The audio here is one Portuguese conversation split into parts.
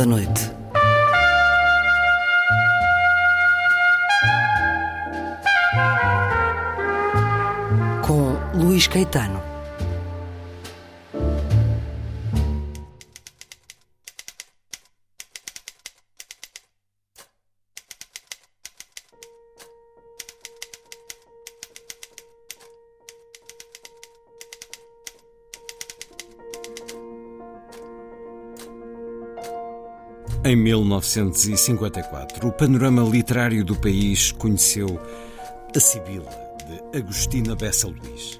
Da Noite. 1954, o panorama literário do país conheceu A Sibila, de Agostina Bessa Luís.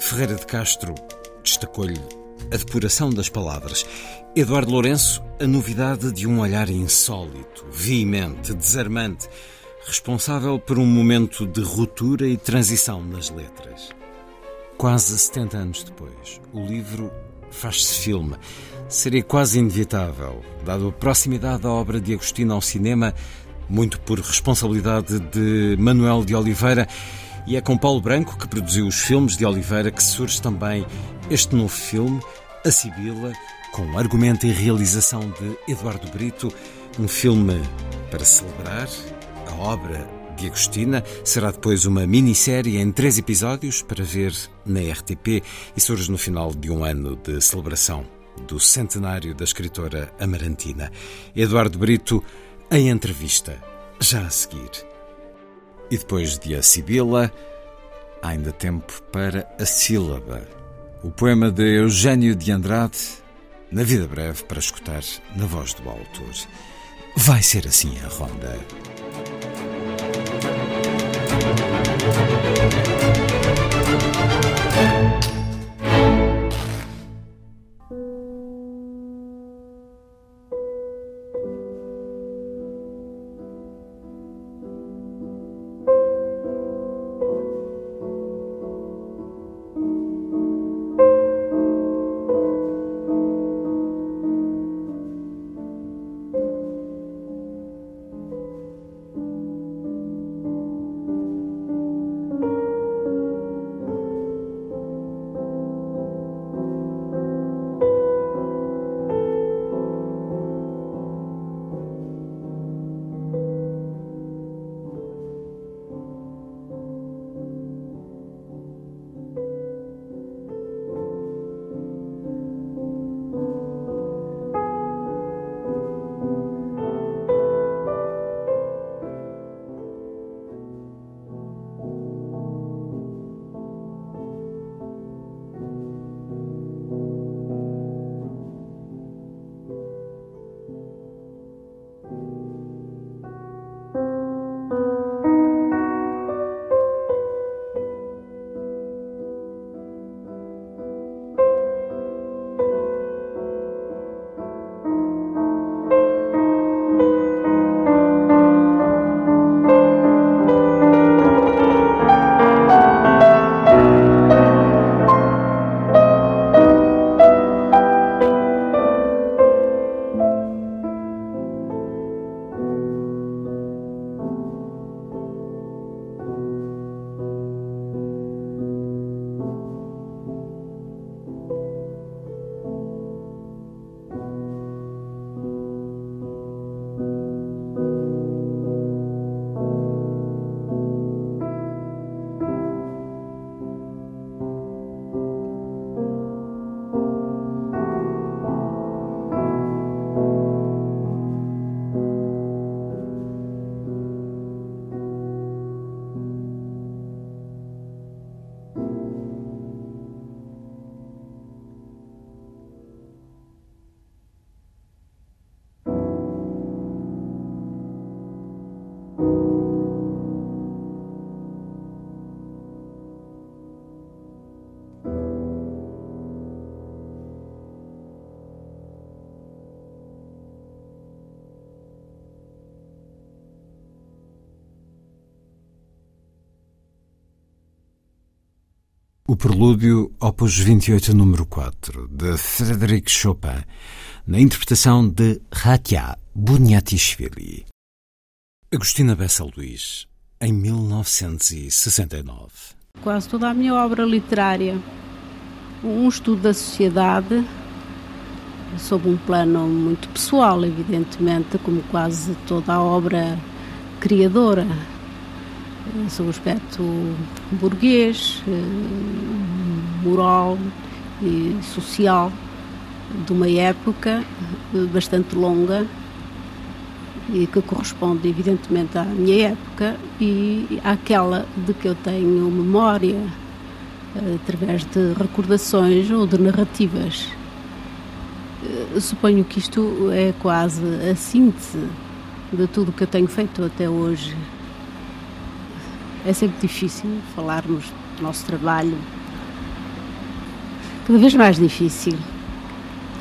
Ferreira de Castro destacou-lhe a depuração das palavras. Eduardo Lourenço, a novidade de um olhar insólito, veemente, desarmante, responsável por um momento de ruptura e transição nas letras. Quase 70 anos depois, o livro faz-se filme. Seria quase inevitável, dado a proximidade da obra de Agostinho ao cinema, muito por responsabilidade de Manuel de Oliveira, e é com Paulo Branco, que produziu os filmes de Oliveira, que surge também este novo filme, A Sibila, com argumento e realização de Eduardo Brito, um filme para celebrar a obra Agostina. Será depois uma minissérie em três episódios para ver na RTP e surge no final de um ano de celebração do centenário da escritora amarantina. Eduardo Brito, em entrevista, já a seguir. E depois de A Sibila, há ainda tempo para A Sílaba, o poema de Eugênio de Andrade, na vida breve para escutar na voz do autor. Vai ser assim a ronda. Prelúdio, Opus 28, número 4, de Frédéric Chopin, na interpretação de Ratia Bunyatishvili. Agostina Bessa Luís, em 1969. Quase toda a minha obra literária, um estudo da sociedade, sob um plano muito pessoal, evidentemente, como quase toda a obra criadora, sob o aspecto burguês, moral e social de uma época bastante longa e que corresponde evidentemente à minha época e àquela de que eu tenho memória através de recordações ou de narrativas. Suponho que isto é quase a síntese de tudo o que eu tenho feito até hoje. É sempre difícil falarmos do nosso trabalho, cada vez mais difícil,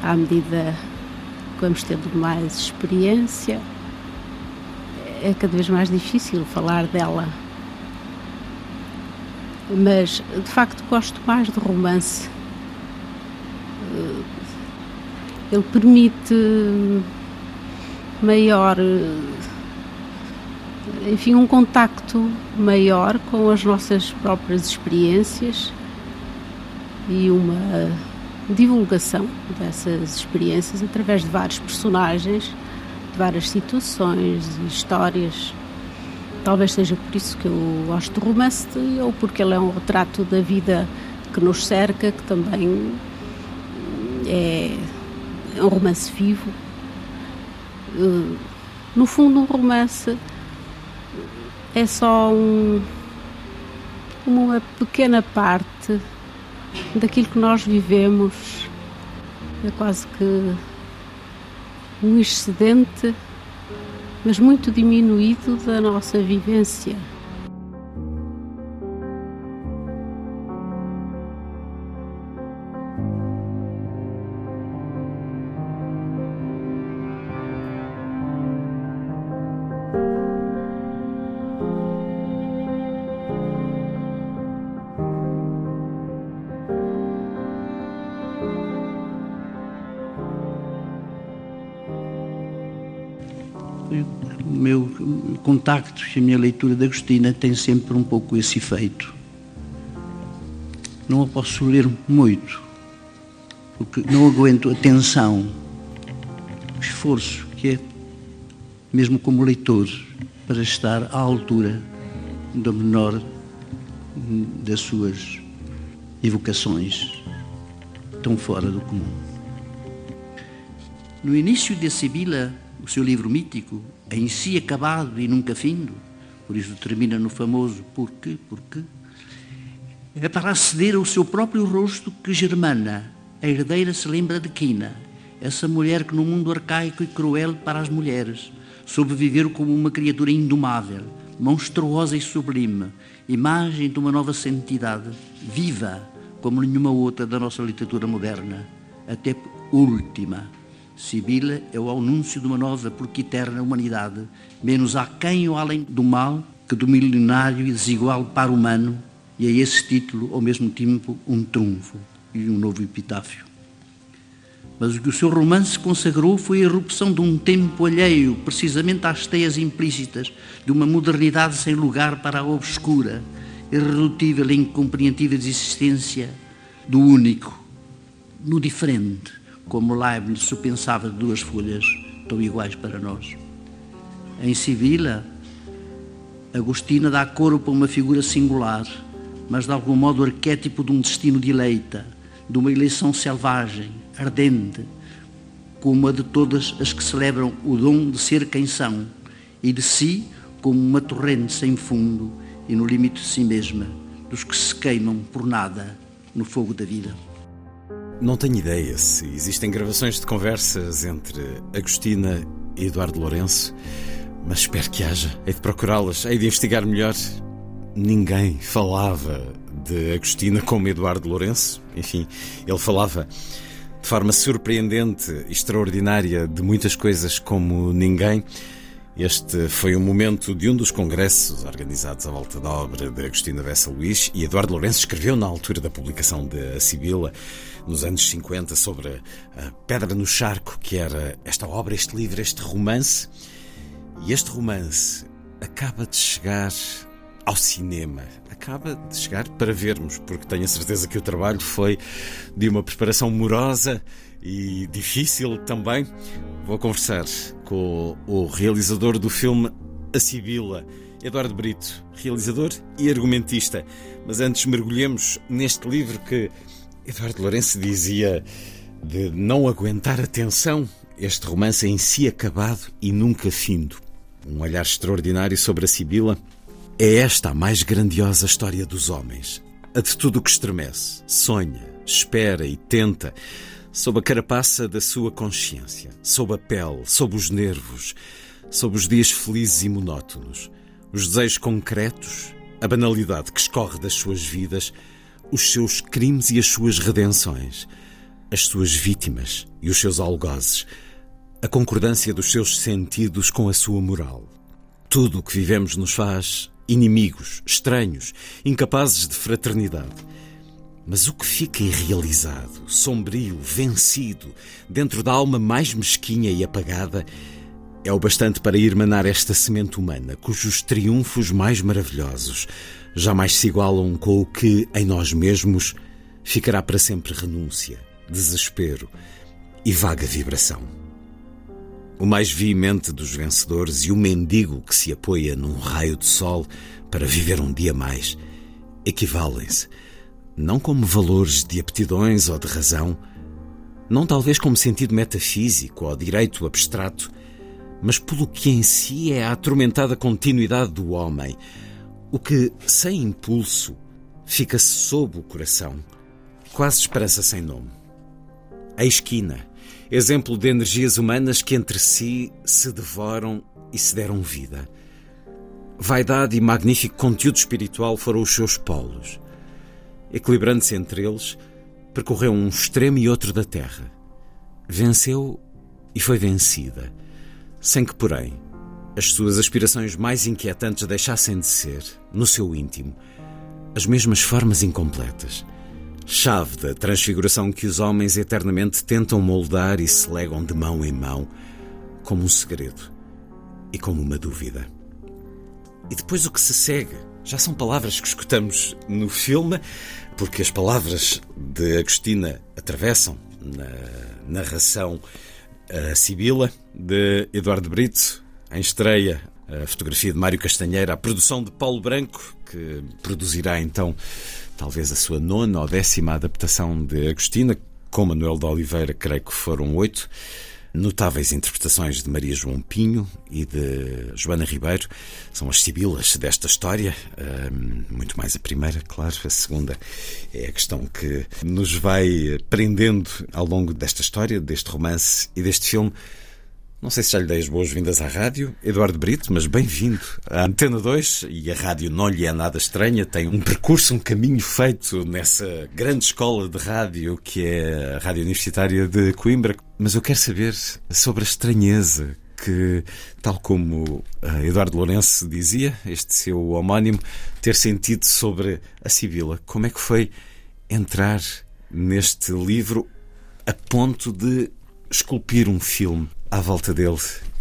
à medida que vamos tendo mais experiência, é cada vez mais difícil falar dela. Mas, de facto, gosto mais de romance. Ele permite maior, enfim, um contacto maior com as nossas próprias experiências e uma divulgação dessas experiências através de vários personagens, de várias situações e histórias. Talvez seja por isso que eu gosto do romance ou porque ele é um retrato da vida que nos cerca, que também é, é um romance vivo. Eh, no fundo, um romance é só um, uma pequena parte daquilo que nós vivemos. É quase que um excedente, mas muito diminuído da nossa vivência. Contacto e a minha leitura de Agostina tem sempre um pouco esse efeito. Não a posso ler muito, porque não aguento a tensão, o esforço que é, mesmo como leitor, para estar à altura da menor das suas evocações, tão fora do comum. No início de Sibila, o seu livro mítico, em si acabado e nunca findo, por isso termina no famoso porquê, porquê, é para aceder ao seu próprio rosto que Germana, a herdeira, se lembra de Quina, essa mulher que no mundo arcaico e cruel para as mulheres sobreviveu como uma criatura indomável, monstruosa e sublime, imagem de uma nova santidade, viva como nenhuma outra da nossa literatura moderna, até última Sibila é o anúncio de uma nova porque eterna humanidade, menos aquém ou além do mal que do milenário e desigual para humano, e a esse título, ao mesmo tempo, um trunfo e um novo epitáfio. Mas o que o seu romance consagrou foi a erupção de um tempo alheio, precisamente às teias implícitas de uma modernidade sem lugar para a obscura, irredutível e incompreensível existência do único, no diferente, como Leibniz pensava de duas folhas tão iguais para nós. Em Sibila, Agostina dá corpo a uma figura singular, mas de algum modo arquétipo de um destino de eleita, de uma eleição selvagem, ardente, como a de todas as que celebram o dom de ser quem são, e de si como uma torrente sem fundo e no limite de si mesma, dos que se queimam por nada no fogo da vida. Não tenho ideia se existem gravações de conversas entre Agostina e Eduardo Lourenço, mas espero que haja. Hei de procurá-las, hei de investigar melhor. Ninguém falava de Agostina como Eduardo Lourenço. Enfim, ele falava de forma surpreendente, extraordinária, de muitas coisas como ninguém. Este foi o momento de um dos congressos organizados à volta da obra de Agostina Bessa Luís e Eduardo Lourenço escreveu na altura da publicação de A Sibila, nos anos 50, sobre a Pedra no Charco, que era esta obra, este livro, este romance. E este romance acaba de chegar ao cinema. Acaba de chegar para vermos, porque tenho a certeza que o trabalho foi de uma preparação morosa e difícil também. Vou conversar com o realizador do filme A Sibila, Eduardo Brito, realizador e argumentista. Mas antes mergulhemos neste livro que Eduardo Lourenço dizia de não aguentar a tensão, este romance em si acabado e nunca findo. Um olhar extraordinário sobre a Sibila. É esta a mais grandiosa história dos homens. A de tudo o que estremece, sonha, espera e tenta, sob a carapaça da sua consciência, sob a pele, sob os nervos, sob os dias felizes e monótonos, os desejos concretos, a banalidade que escorre das suas vidas, os seus crimes e as suas redenções, as suas vítimas e os seus algozes, a concordância dos seus sentidos com a sua moral. Tudo o que vivemos nos faz inimigos, estranhos, incapazes de fraternidade. Mas o que fica irrealizado, sombrio, vencido, dentro da alma mais mesquinha e apagada, é o bastante para irmanar esta semente humana, cujos triunfos mais maravilhosos jamais se igualam com o que, em nós mesmos, ficará para sempre renúncia, desespero e vaga vibração. O mais veemente dos vencedores e o mendigo que se apoia num raio de sol para viver um dia mais equivalem-se não como valores de aptidões ou de razão, não talvez como sentido metafísico ou direito abstrato, mas pelo que em si é a atormentada continuidade do homem, o que, sem impulso, fica sob o coração, quase esperança sem nome. A esquina, exemplo de energias humanas que entre si se devoram e se deram vida. Vaidade e magnífico conteúdo espiritual foram os seus polos equilibrando-se entre eles, percorreu um extremo e outro da terra. Venceu e foi vencida, sem que, porém, as suas aspirações mais inquietantes deixassem de ser, no seu íntimo, as mesmas formas incompletas. Chave da transfiguração que os homens eternamente tentam moldar e se legam de mão em mão, como um segredo e como uma dúvida. E depois o que se segue já são palavras que escutamos no filme, porque as palavras de Agostina atravessam na narração a Sibila, de Eduardo Brito, em estreia a fotografia de Mário Castanheira, a produção de Paulo Branco, que produzirá então talvez a sua nona ou décima adaptação de Agostina, com Manuel de Oliveira, creio que foram oito. Notáveis interpretações de Maria João Pinho e de Joana Ribeiro. São as sibilas desta história, muito mais a primeira, claro, a segunda é a questão que nos vai prendendo ao longo desta história, deste romance e deste filme. Não sei se já lhe dei as boas-vindas à rádio, Eduardo Brito, mas bem-vindo à Antena 2 e a rádio não lhe é nada estranha, tem um percurso, um caminho feito nessa grande escola de rádio que é a Rádio Universitária de Coimbra. Mas eu quero saber sobre a estranheza que, tal como eh, Eduardo Lourenço dizia, este seu homónimo, ter sentido sobre a Sibila. Como é que foi entrar neste livro a ponto de esculpir um filme? À volta dele,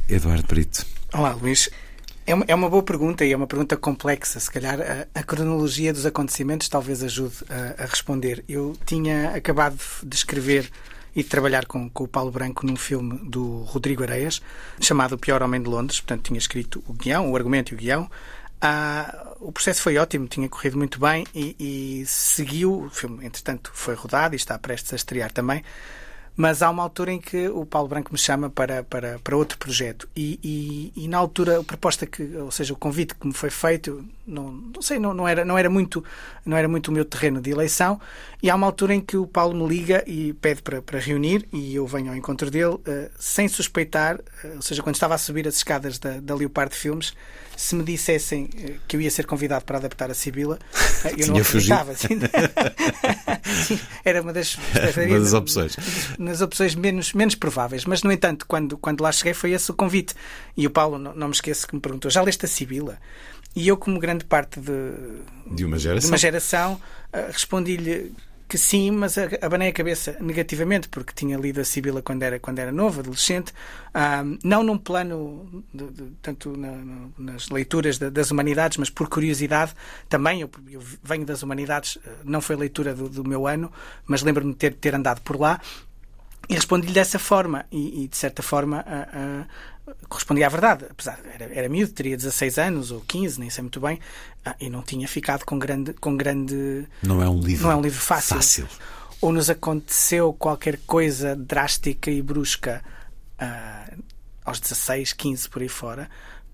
Eduardo Brito? Olá, Luís. É uma, é uma boa pergunta e é uma pergunta complexa. Se calhar a, cronologia dos acontecimentos talvez ajude a, a, responder. Eu tinha acabado de escrever e de trabalhar com, com o Paulo Branco num filme do Rodrigo Areias chamado O Pior Homem de Londres. Portanto, tinha escrito o guião, o argumento e o guião. Ah, o processo foi ótimo, tinha corrido muito bem e, e seguiu. O filme, entretanto, foi rodado e está prestes a estrear também. Mas há uma altura em que o Paulo Branco me chama para, para, para outro projeto. E, e, e na altura, a proposta que, ou seja, o convite que me foi feito, não, não sei, não, não, era, não, era muito, não era muito o meu terreno de eleição. E há uma altura em que o Paulo me liga e pede para, para reunir, e eu venho ao encontro dele, uh, sem suspeitar, uh, ou seja, quando estava a subir as escadas da, da Leopard Filmes, se me dissessem uh, que eu ia ser convidado para adaptar a Sibila, eu não acreditava. era uma das, uma das opções. Nas opções menos, menos prováveis. Mas, no entanto, quando, quando lá cheguei, foi esse o convite. E o Paulo, não, não me esqueço que me perguntou: já leste a Sibila? E eu, como grande parte de, de uma geração, geração respondi-lhe que sim, mas abanei a cabeça negativamente, porque tinha lido a Sibila quando era, quando era novo, adolescente, um, não num plano, de, de, tanto na, no, nas leituras de, das humanidades, mas por curiosidade também. Eu, eu venho das humanidades, eh, não foi leitura do, do meu ano, mas lembro-me de ter, ter andado por lá. E respondi-lhe dessa forma, e, e de certa forma uh, correspondia à verdade. Apesar, era, era miúdo, teria 16 anos ou 15, nem sei muito bem, uh, e não tinha ficado com grande, com grande. Não é um livro, não é um livro fácil. fácil. Ou nos aconteceu qualquer coisa drástica e brusca aos 16, 15 por aí fora,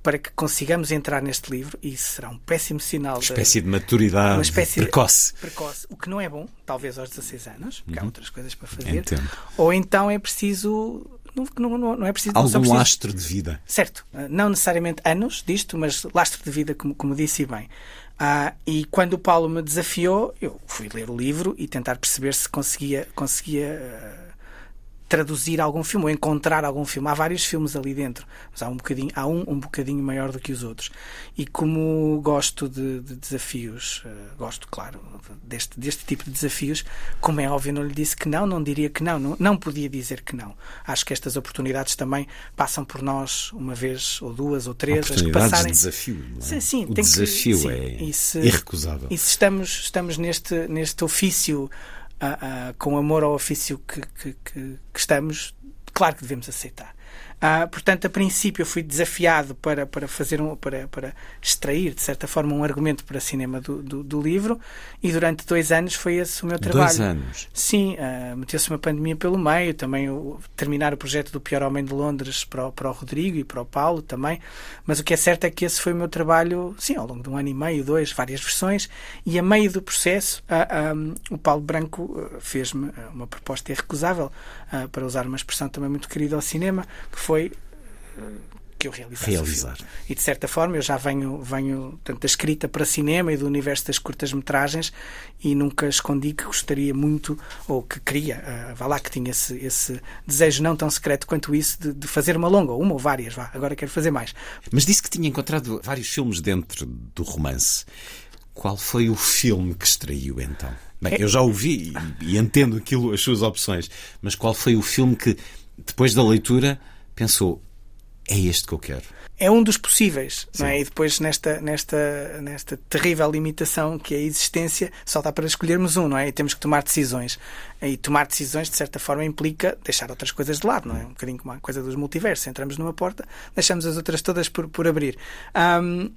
para que consigamos entrar neste livro, e isso será um péssimo sinal. Uma espécie de, de maturidade uma espécie precoce. De, precoce. O que não é bom, talvez aos 16 anos, porque uhum. há outras coisas para fazer. Entendo. Ou então é preciso. Não, não, não é preciso. Algum preciso, lastro de vida. Certo. Não necessariamente anos disto, mas lastro de vida, como, como disse bem. Ah, e quando o Paulo me desafiou, eu fui ler o livro e tentar perceber se conseguia, conseguia traduzir algum filme ou encontrar algum filme. Há vários filmes ali dentro, mas há um bocadinho, há um um bocadinho maior do que os outros. E como gosto de, de desafios, uh, gosto, claro, deste, deste tipo de desafios, como é óbvio, não lhe disse que não, não diria que não, não, não podia dizer que não. Acho que estas oportunidades também passam por nós uma vez ou duas ou três. Oportunidades passarem... de desafio. Não é? Sim, sim, o desafio que, sim, é se, irrecusável. E se estamos, estamos neste, neste ofício uh, uh, com amor ao ofício que, que, que, que estamos, claro que devemos aceitar. Uh, portanto, a princípio, eu fui desafiado para, para fazer um, para, para extrair, de certa forma, um argumento para cinema do, do, do livro, e durante dois anos foi esse o meu trabalho. Dois anos? Sim, uh, meteu-se uma pandemia pelo meio, também o, terminar o projeto do Pior Homem de Londres para o, para o Rodrigo e para o Paulo também, mas o que é certo é que esse foi o meu trabalho, sim, ao longo de um ano e meio, dois, várias versões, e a meio do processo, um, o Paulo Branco fez-me uma proposta irrecusável, para usar uma expressão também muito querida ao cinema, que foi eh, que eu realizasse realizar. E de certa forma eu já venho, venho tanto da escrita para cinema e do universo das curtas-metragens e nunca escondi que gostaria muito, ou que queria, uh, vá lá, que tinha esse, esse desejo não tão secreto quanto isso de, de, fazer uma longa, uma ou várias, vá, agora quero fazer mais. Mas disse que tinha encontrado vários filmes dentro do romance. Qual foi o filme que extraiu então? Bem, é... eu já ouvi e, e entendo aquilo, as suas opções, mas qual foi o filme que, depois da leitura, pensou: é este que eu quero. É um dos possíveis, Sim. não é? E depois, nesta, nesta, nesta terrível limitação que é a existência, só dá para escolhermos um, não é? E temos que tomar decisões. E tomar decisões, de certa forma, implica deixar outras coisas de lado, não é? Um bocadinho como a coisa dos multiversos. Entramos numa porta, deixamos as outras todas por, por abrir. Um...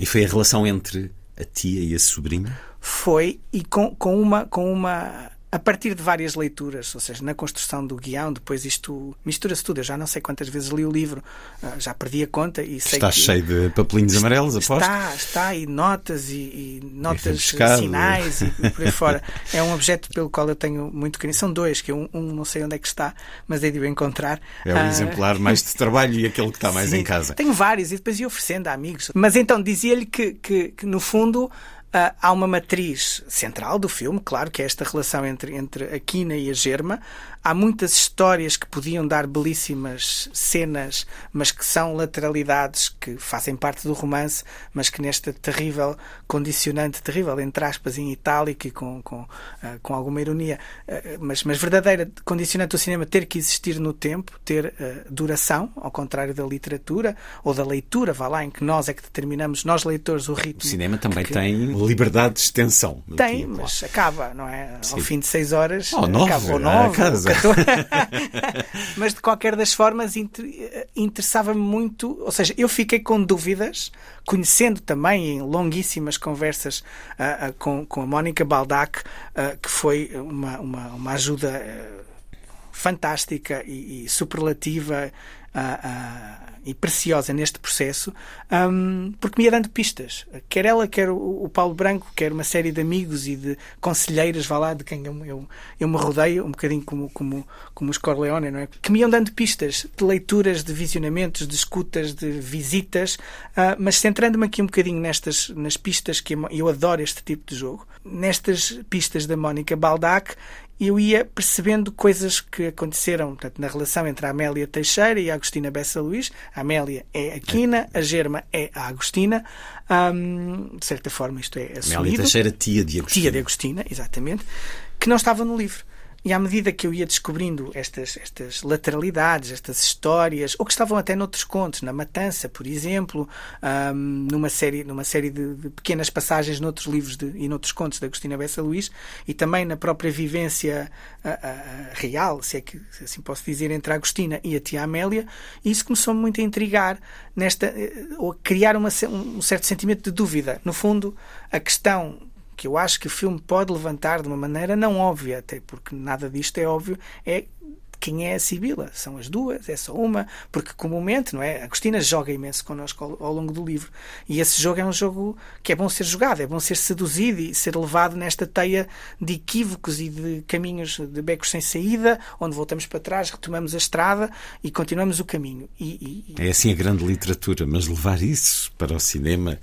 E foi a relação entre a tia e a sobrinha? Foi, e com, com, uma, com uma a partir de várias leituras, ou seja, na construção do guião, depois isto mistura-se tudo. Eu já não sei quantas vezes li o livro, ah, já perdi a conta e sei está que, cheio de papelinhos amarelos, aposto? Está, está, e notas e, e notas, sinais e, e por aí fora. É um objeto pelo qual eu tenho muito carinho. São dois, que um, um não sei onde é que está, mas é de o encontrar. É o um exemplar mais de trabalho e aquele que está mais Sim, em casa. Tenho vários e depois ia oferecendo a amigos. Mas então dizia-lhe que, que, que, no fundo, Uh, há uma matriz central do filme, claro, que é esta relação entre, entre a Quina e a Germa. Há muitas histórias que podiam dar belíssimas cenas, mas que são lateralidades que fazem parte do romance, mas que nesta terrível condicionante, terrível, entre aspas, em itálico e com, com, uh, com alguma ironia, uh, mas, mas verdadeira condicionante do cinema ter que existir no tempo, ter duração, ao contrário da literatura ou da leitura, vá lá, em que nós é que determinamos, nós leitores, o ritmo. O cinema também que, tem liberdade de extensão. Tem, mas acaba, não é? Sim. Ao fim de seis horas, oh, nove, acaba, ou nove, mas de qualquer das formas interessava-me muito, ou seja, eu fiquei com dúvidas, conhecendo também em longuíssimas conversas uh, uh, com, com a Mónica Baldac, uh, que foi uma, uma, uma ajuda fantástica e, e superlativa e preciosa neste processo, um, porque me ia dando pistas. Quer ela, quer o, o, Paulo Branco, quer uma série de amigos e de conselheiras, vá lá, de quem eu, eu, eu me rodeio, um bocadinho como, como, como os Corleone, não é? Que me iam dando pistas de leituras, de visionamentos, de escutas, de visitas, uh, mas centrando-me aqui um bocadinho nestas nas pistas que eu adoro este tipo de jogo, nestas pistas da Mónica Baldac eu ia percebendo coisas que aconteceram portanto, na relação entre a Amélia Teixeira e a Agostina Bessa Luís. A Amélia é a Quina, a Germa é a Agostina. De certa forma, isto é assumido. Amélia Teixeira, tia de Agostina. Tia de Agostina, exatamente. Que não estava no livro. E à medida que eu ia descobrindo estas, estas lateralidades, estas histórias, ou que estavam até noutros contos, na Matança, por exemplo, um, numa série, numa série de, de, pequenas passagens noutros livros de, e noutros contos da Agostina Bessa Luís, e também na própria vivência real, se é que se assim posso dizer, entre a Agostina e a tia Amélia, isso começou-me muito a intrigar, nesta, eh, ou a criar uma, um certo sentimento de dúvida. No fundo, a questão que eu acho que o filme pode levantar de uma maneira não óbvia, até porque nada disto é óbvio, é quem é a Sibila. São as duas, é só uma, porque comumente, não é? A Cristina joga imenso connosco ao, ao, longo do livro. E esse jogo é um jogo que é bom ser jogado, é bom ser seduzido e ser levado nesta teia de equívocos e de caminhos de becos sem saída, onde voltamos para trás, retomamos a estrada e continuamos o caminho. E, e... É assim a grande literatura, mas levar isso para o cinema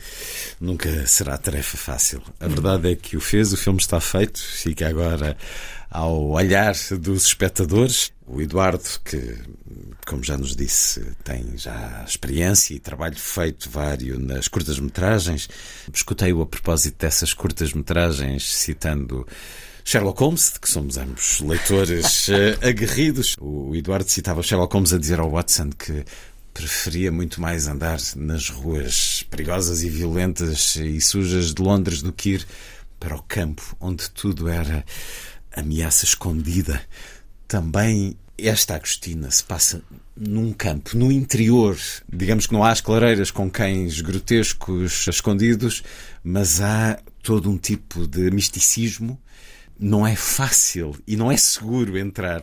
nunca será tarefa fácil. A verdade é que o fez, o filme está feito, fica agora ao olhar dos espectadores. O Eduardo, que, como já nos disse, tem já experiência e trabalho feito vários nas curtas-metragens. Escutei-o a propósito dessas curtas-metragens, citando Sherlock Holmes, de que somos ambos leitores uh, aguerridos. O Eduardo citava Sherlock Holmes a dizer ao Watson que preferia muito mais andar nas ruas perigosas e violentas e sujas de Londres do que ir para o campo, onde tudo era ameaça escondida. Também esta Agostina se passa num campo, no interior. Digamos que não há as clareiras com cães grotescos escondidos, mas há todo um tipo de misticismo. Não é fácil e não é seguro entrar.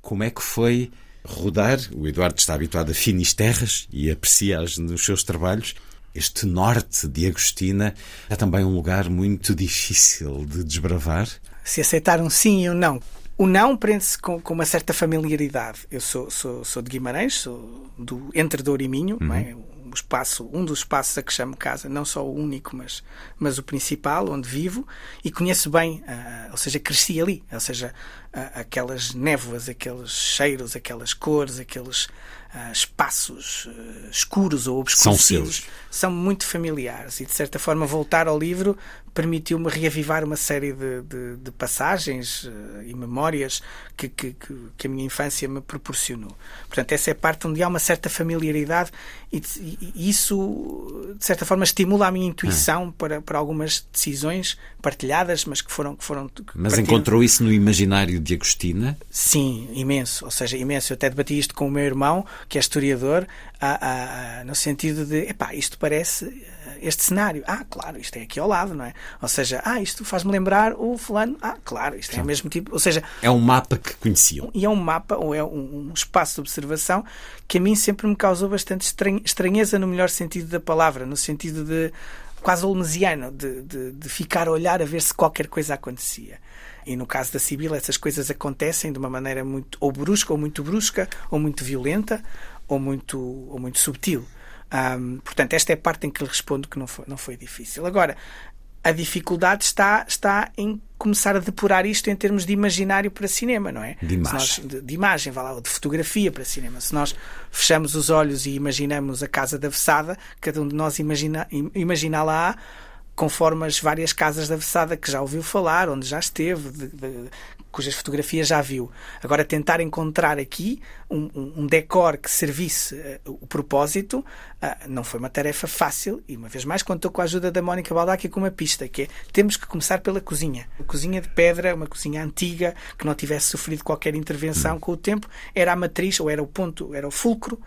Como é que foi rodar? O Eduardo está habituado a finis terras e aprecia-as nos seus trabalhos. Este norte de Agostina é também um lugar muito difícil de desbravar se aceitar um sim e um não. O não prende-se com, com, uma certa familiaridade. Eu sou, sou, sou de Guimarães, sou do Entre Douro e Minho, uhum. é? um, espaço, um dos espaços a que chamo casa, não só o único, mas, mas o principal, onde vivo, e conheço bem, uh, ou seja, cresci ali, ou seja, aquelas névoas, aqueles cheiros, aquelas cores, aqueles uh, espaços escuros ou obscurecidos. São seus são muito familiares e, de certa forma, voltar ao livro permitiu-me reavivar uma série de, de, de passagens uh, e memórias que, que, que, a minha infância me proporcionou. Portanto, essa é a parte onde há uma certa familiaridade e, e isso, de certa forma, estimula a minha intuição hum. para, para algumas decisões partilhadas, mas que foram. Que foram mas encontrou isso no imaginário de Agostina? Sim, imenso. Ou seja, imenso. Eu até debati isto com o meu irmão, que é historiador, a, a, no sentido de, epá, isto parece eh, este cenário. Ah, claro, isto é aqui ao lado, não é? Ou seja, ah, isto faz-me lembrar o fulano. Ah, claro, isto é o mesmo tipo. Ou seja, é um mapa que conheciam. E é um mapa, ou é um, um espaço de observação que a mim sempre me causou bastante estranheza no melhor sentido da palavra, no sentido de quase olmesiano, de, de, de ficar a olhar a ver se qualquer coisa acontecia. E no caso da Sibila, essas coisas acontecem de uma maneira muito ou brusca, ou muito brusca, ou muito violenta, ou muito, ou muito subtil. Um, portanto, esta é a parte em que lhe respondo que não foi, não foi difícil. Agora, a dificuldade está, está em começar a depurar isto em termos de imaginário para cinema, não é? De imagem. Nós, de, de, imagem, vá lá, de fotografia para cinema. Se nós fechamos os olhos e imaginamos a casa da Vessada, cada um de nós imagina, imagina lá conforme as várias casas da Vessada que já ouviu falar, onde já esteve, de, de, cujas fotografias já viu. Agora, tentar encontrar aqui um, um, decor que servisse uh, o propósito uh, não foi uma tarefa fácil e, uma vez mais, contou com a ajuda da Mónica Baldacchi com uma pista, que é temos que começar pela cozinha. A cozinha de pedra, uma cozinha antiga, que não tivesse sofrido qualquer intervenção com o tempo, era a matriz, ou era o ponto, era o fulcro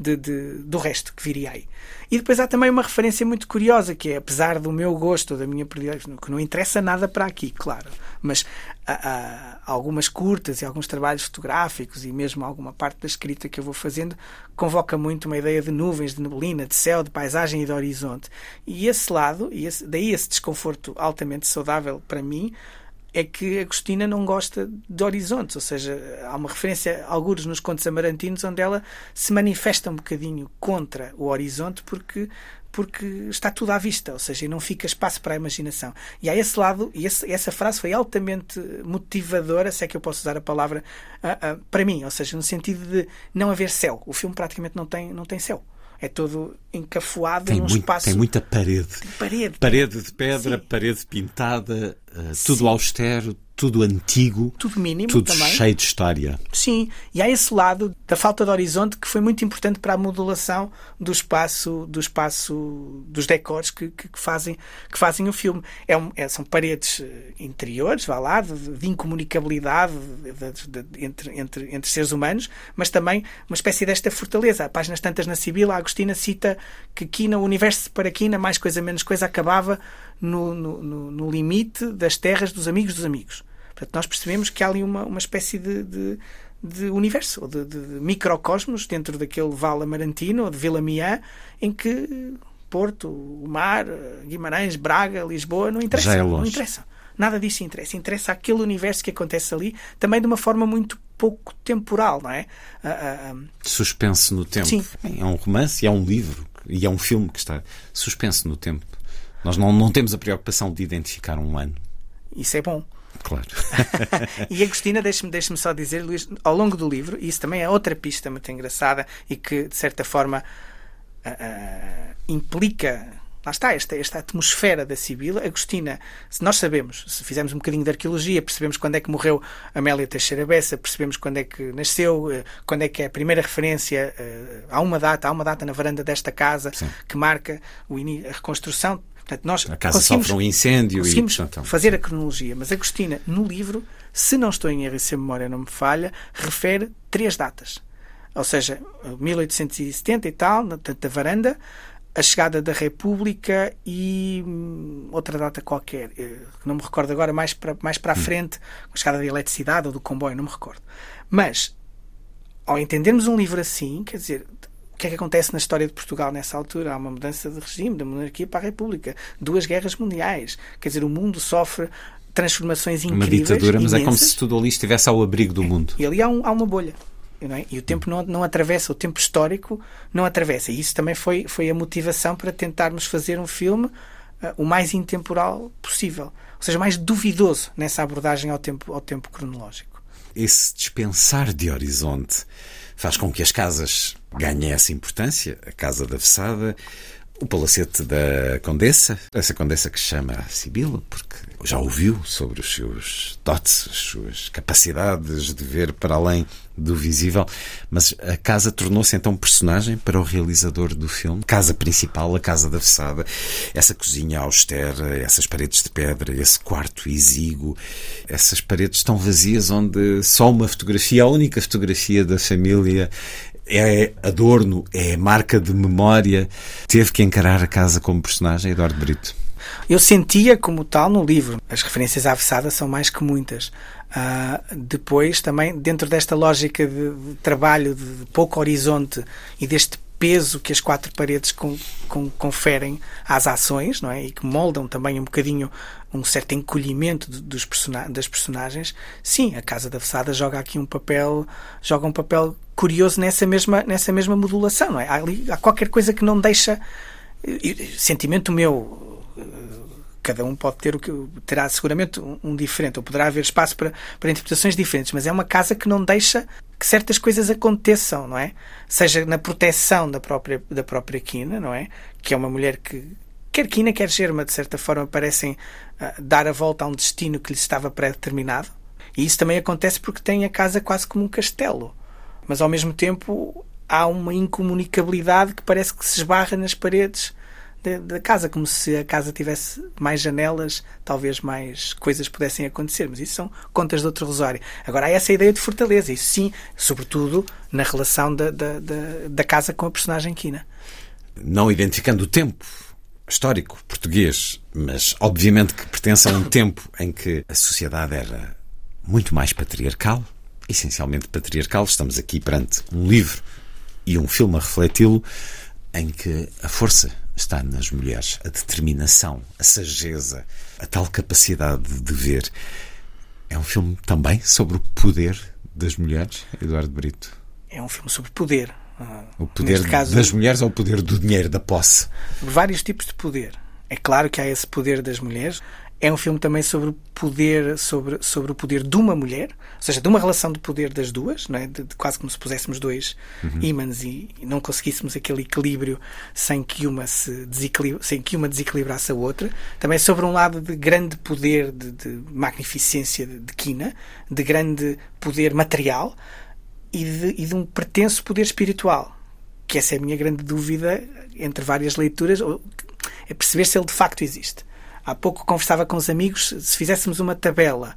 de, de, do resto que viria aí. E depois há também uma referência muito curiosa, que é, apesar do meu gosto, da minha predileção, que não interessa nada para aqui, claro, mas algumas curtas e alguns trabalhos fotográficos e mesmo alguma parte da escrita que eu vou fazendo convoca muito uma ideia de nuvens, de neblina, de céu, de paisagem e de horizonte. E esse lado, e esse, daí esse desconforto altamente saudável para mim, é que Agostina não gosta de horizontes, ou seja, há uma referência, alguns nos contos amarantinos, onde ela se manifesta um bocadinho contra o horizonte, porque porque está tudo à vista, ou seja, não fica espaço para a imaginação. E há esse lado, e esse, essa frase foi altamente motivadora, se é que eu posso usar a palavra, uh, uh, para mim, ou seja, no sentido de não haver céu. O filme praticamente não tem, não tem céu. É todo encafuado tem num muito, espaço. Tem muita parede. Tem parede. Parede de pedra, Sim. parede pintada, uh, tudo austero, tudo antigo. Tudo mínimo tudo também. cheio de história. Sim, e há esse lado da falta de horizonte que foi muito importante para a modulação do espaço, do espaço dos decors que, que, que fazem, que fazem o filme. É um, é, são paredes eh, interiores, vá lá, de, de incomunicabilidade de, de, entre, entre, entre seres humanos, mas também uma espécie desta fortaleza. Há páginas tantas na Sibila, a Agostina cita que Quina, o universo para Quina, mais coisa menos coisa, acabava no, no, no, limite das terras dos amigos dos amigos. Portanto, nós percebemos que há ali uma, uma espécie de, de, de universo, ou de, de, microcosmos dentro daquele vale amarantino, ou de Vila Miã, em que Porto, o mar, Guimarães, Braga, Lisboa, não interessa. é não interessa. Nada disso interessa. Interessa aquele universo que acontece ali, também de uma forma muito pouco temporal, não é? Uh, uh, Suspense no tempo. Sim. É um romance, é um livro e é um filme que está suspenso no tempo. Nós não, não temos a preocupação de identificar um ano. Isso é bom. Claro. e Agostina, deixe-me deixe só dizer, Luís, ao longo do livro, e isso também é outra pista muito engraçada e que, de certa forma, uh, implica. Lá está, esta, esta atmosfera da Sibila. Agostina, se nós sabemos, se fizermos um bocadinho de arqueologia, percebemos quando é que morreu Amélia Teixeira Bessa, percebemos quando é que nasceu, quando é que é a primeira referência. Uh, há uma data, há uma data na varanda desta casa Sim. que marca o, a reconstrução. Portanto, nós a casa sofre um incêndio conseguimos e, portanto, fazer a cronologia. Mas Agostina, no livro, se não estou em erro e se a memória não me falha, refere três datas. Ou seja, 1870 e tal, na da varanda, a chegada da República e hum, outra data qualquer, que não me recordo agora, mais para, mais para a frente, a chegada da eletricidade ou do comboio, não me recordo. Mas, ao entendermos um livro assim, quer dizer, que é que acontece na história de Portugal nessa altura? Há uma mudança de regime, da monarquia para a República, duas guerras mundiais. Quer dizer, o mundo sofre transformações incríveis. Uma ditadura, mas imensas, é como se tudo ali estivesse ao abrigo do mundo. E ali há, um, há uma bolha. É? E o tempo não, não atravessa, o tempo histórico não atravessa. E isso também foi, foi a motivação para tentarmos fazer um filme uh, o mais intemporal possível. Ou seja, mais duvidoso nessa abordagem ao tempo, ao tempo cronológico. Esse dispensar de horizonte faz com que as casas ganhem essa importância. A Casa da Vessada, o palacete da Condessa, essa Condessa que chama Sibila, porque já ouviu sobre os seus dotes, as suas capacidades de ver para além do visível, mas a casa tornou-se então personagem para o realizador do filme. Casa principal, a Casa da Vessada, essa cozinha austera, essas paredes de pedra, esse quarto exíguo, essas paredes tão vazias onde só uma fotografia, a única fotografia da família é adorno, é marca de memória. Teve que encarar a casa como personagem, Eduardo Brito. Eu sentia como tal no livro. As referências à Vessada são mais que muitas. Uh, depois, também, dentro desta lógica de, de trabalho de pouco horizonte e deste peso que as quatro paredes com, com, conferem às ações, não é? E que moldam também um bocadinho um certo encolhimento dos person das personagens. Sim, a Casa da Vessada joga aqui um papel, joga um papel curioso nessa mesma, nessa mesma modulação, não é? Há, ali, há qualquer coisa que não deixa sentimento meu cada um pode ter o que terá seguramente um, um, diferente ou poderá haver espaço para, para interpretações diferentes mas é uma casa que não deixa que certas coisas aconteçam não é? Seja na proteção da própria da própria Quina não é? Que é uma mulher que quer Quina quer Germa de certa forma parecem uh, dar a volta a um destino que lhe estava pré-determinado. E isso também acontece porque tem a casa quase como um castelo. Mas ao mesmo tempo há uma incomunicabilidade que parece que se esbarra nas paredes da casa, como se a casa tivesse mais janelas, talvez mais coisas pudessem acontecer, mas isso são contas de outro rosário. Agora há essa ideia de fortaleza, isso sim, sobretudo na relação da, da, da, da casa com a personagem Quina. Não identificando o tempo histórico português, mas obviamente que pertence a um tempo em que a sociedade era muito mais patriarcal, essencialmente patriarcal. Estamos aqui perante um livro e um filme a refleti-lo, em que a força está nas mulheres, a determinação, a sageza, a tal capacidade de ver. É um filme também sobre o poder das mulheres, Eduardo Brito. É um filme sobre poder. O poder caso, das mulheres ou o poder do dinheiro, da posse? Vários tipos de poder. É claro que há esse poder das mulheres, é um filme também sobre o poder, sobre, sobre o poder de uma mulher, ou seja, de uma relação de poder das duas, não é? de, de quase como se puséssemos dois uhum. ímãs e, e, não conseguíssemos aquele equilíbrio sem que uma se desequilibra, sem que uma desequilibrasse a outra. Também sobre um lado de grande poder, de, de magnificência de, de quina, de grande poder material e de, e de um pretenso poder espiritual. Que essa é a minha grande dúvida entre várias leituras, é perceber se ele de facto existe. Há pouco conversava com os amigos, se fizéssemos uma tabela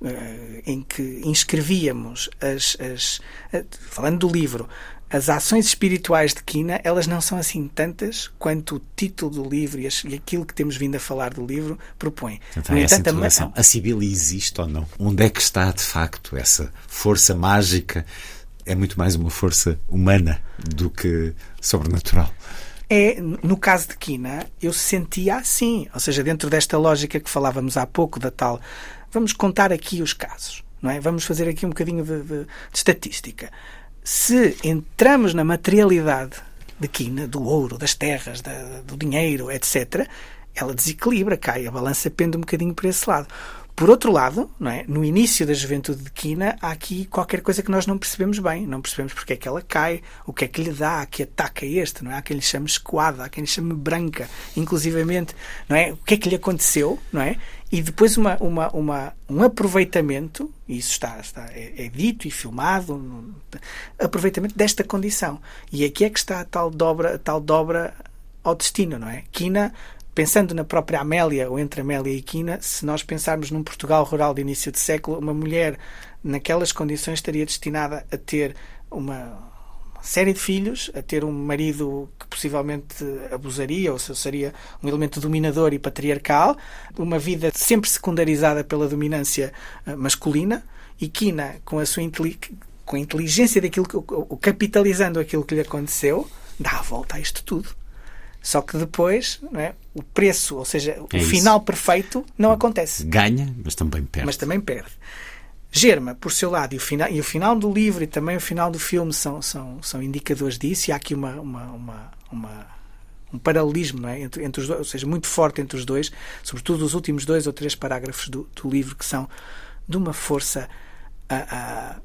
uh, em que inscrevíamos as, as uh, falando do livro, as ações espirituais de Quina, elas não são assim tantas quanto o título do livro e, as, e aquilo que temos vindo a falar do livro propõe. Então, no entanto, a, a Sibila existe ou não? Onde é que está, de facto, essa força mágica? É muito mais uma força humana do que sobrenatural. É, no caso de Quina, eu sentia assim, ou seja, dentro desta lógica que falávamos há pouco, da tal. Vamos contar aqui os casos, não é? Vamos fazer aqui um bocadinho de, de, de estatística. Se entramos na materialidade de Quina, do ouro, das terras, da, do dinheiro, etc., ela desequilibra, cai, a balança pende um bocadinho para esse lado. Por outro lado, não é? no início da juventude de Quina, há aqui qualquer coisa que nós não percebemos bem. Não percebemos porque é que ela cai, o que é que lhe dá, que ataca este. Não é? Há quem lhe chame escoada, há quem lhe chame branca, inclusivamente. Não é? O que é que lhe aconteceu? Não é? E depois uma, uma, uma, um aproveitamento, e isso está, está é, é, dito e filmado, um, aproveitamento desta condição. E aqui é que está a tal dobra, a tal dobra ao destino, não é? Quina pensando na própria Amélia, ou entre Amélia e Quina, se nós pensarmos num Portugal rural de início de século, uma mulher naquelas condições estaria destinada a ter uma, série de filhos, a ter um marido que possivelmente abusaria, ou seria um elemento dominador e patriarcal, uma vida sempre secundarizada pela dominância eh, masculina, e Quina, com a sua com a inteligência daquilo que, capitalizando aquilo que lhe aconteceu, dá a volta a isto tudo. Só que depois é, o preço, ou seja, é o isso. final perfeito, não acontece. Ganha, mas também perde. Mas também perde. Germa, por seu lado, e o final, e o final do livro e também o final do filme são, são, são indicadores disso, e há aqui uma, uma, uma, uma um paralelismo é? entre, entre os dois, ou seja, muito forte entre os dois, sobretudo os últimos dois ou três parágrafos do, do livro, que são de uma força. Uh, uh,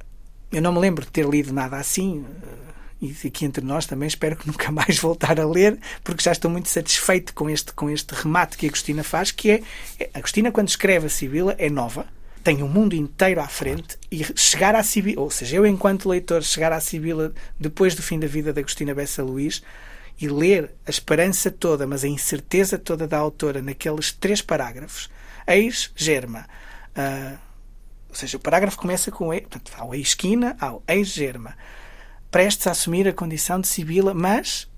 eu não me lembro de ter lido nada assim. E aqui entre nós também espero que nunca mais voltar a ler, porque já estou muito satisfeito com este, com este remate que a Agostina faz, que é, a Agostina, quando escreve a Sibila, é nova, tem o um mundo inteiro à frente e chegar à Sibila, ou seja, eu enquanto leitor, chegar à Sibila depois do fim da vida da Agostina Bessa Luís e ler a esperança toda, mas a incerteza toda da autora naqueles três parágrafos, eis germa. Uh, ou seja, o parágrafo começa com portanto, há o ex-quina, há o ex-germa prestes a assumir a condição de Sibila, mas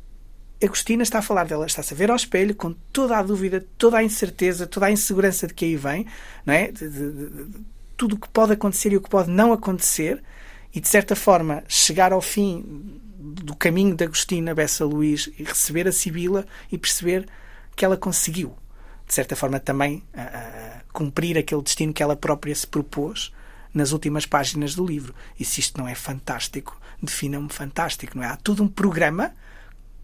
Agostina está a falar dela, está-se a ver ao espelho com toda a dúvida, toda a incerteza, toda a insegurança de que aí vem, não é? De, de, de, tudo o que pode acontecer e o que pode não acontecer, e de certa forma chegar ao fim do caminho de Agostina Bessa Luís e receber a Sibila e perceber que ela conseguiu, de certa forma, também a, a cumprir aquele destino que ela própria se propôs nas últimas páginas do livro. E se isto não é fantástico, defina-me fantástico, não é? Há todo um programa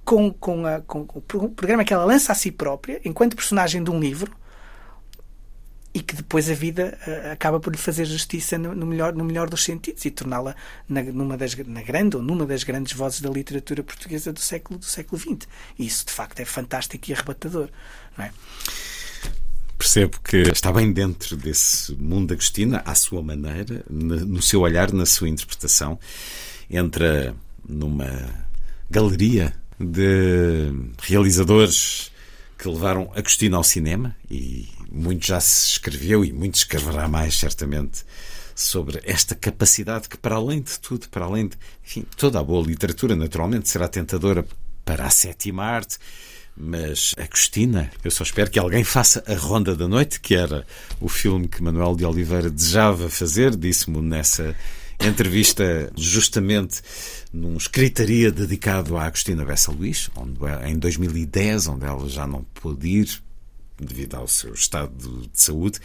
com, com, a, com, o programa que ela lança a si própria, enquanto personagem de um livro, e que depois a vida uh, acaba por lhe fazer justiça no, no, melhor, no melhor dos sentidos e torná-la na, numa das, na grande ou numa das grandes vozes da literatura portuguesa do século, do século XX. E isso, de facto, é fantástico e arrebatador. Não é? Percebo que está bem dentro desse mundo da Agostina, à sua maneira, no seu olhar, na sua interpretação entra numa galeria de realizadores que levaram Agostinho ao cinema e muito já se escreveu e muito escreverá mais, certamente, sobre esta capacidade que, para além de tudo, para além de enfim, toda a boa literatura, naturalmente, será tentadora para a sétima arte. Mas Agostina, eu só espero que alguém faça A Ronda da Noite, que era o filme que Manuel de Oliveira desejava fazer, disse-me nessa entrevista justamente num escritaria dedicado a Agostina Bessa Luís, onde, em 2010, onde ela já não pôde ir devido ao seu estado de saúde.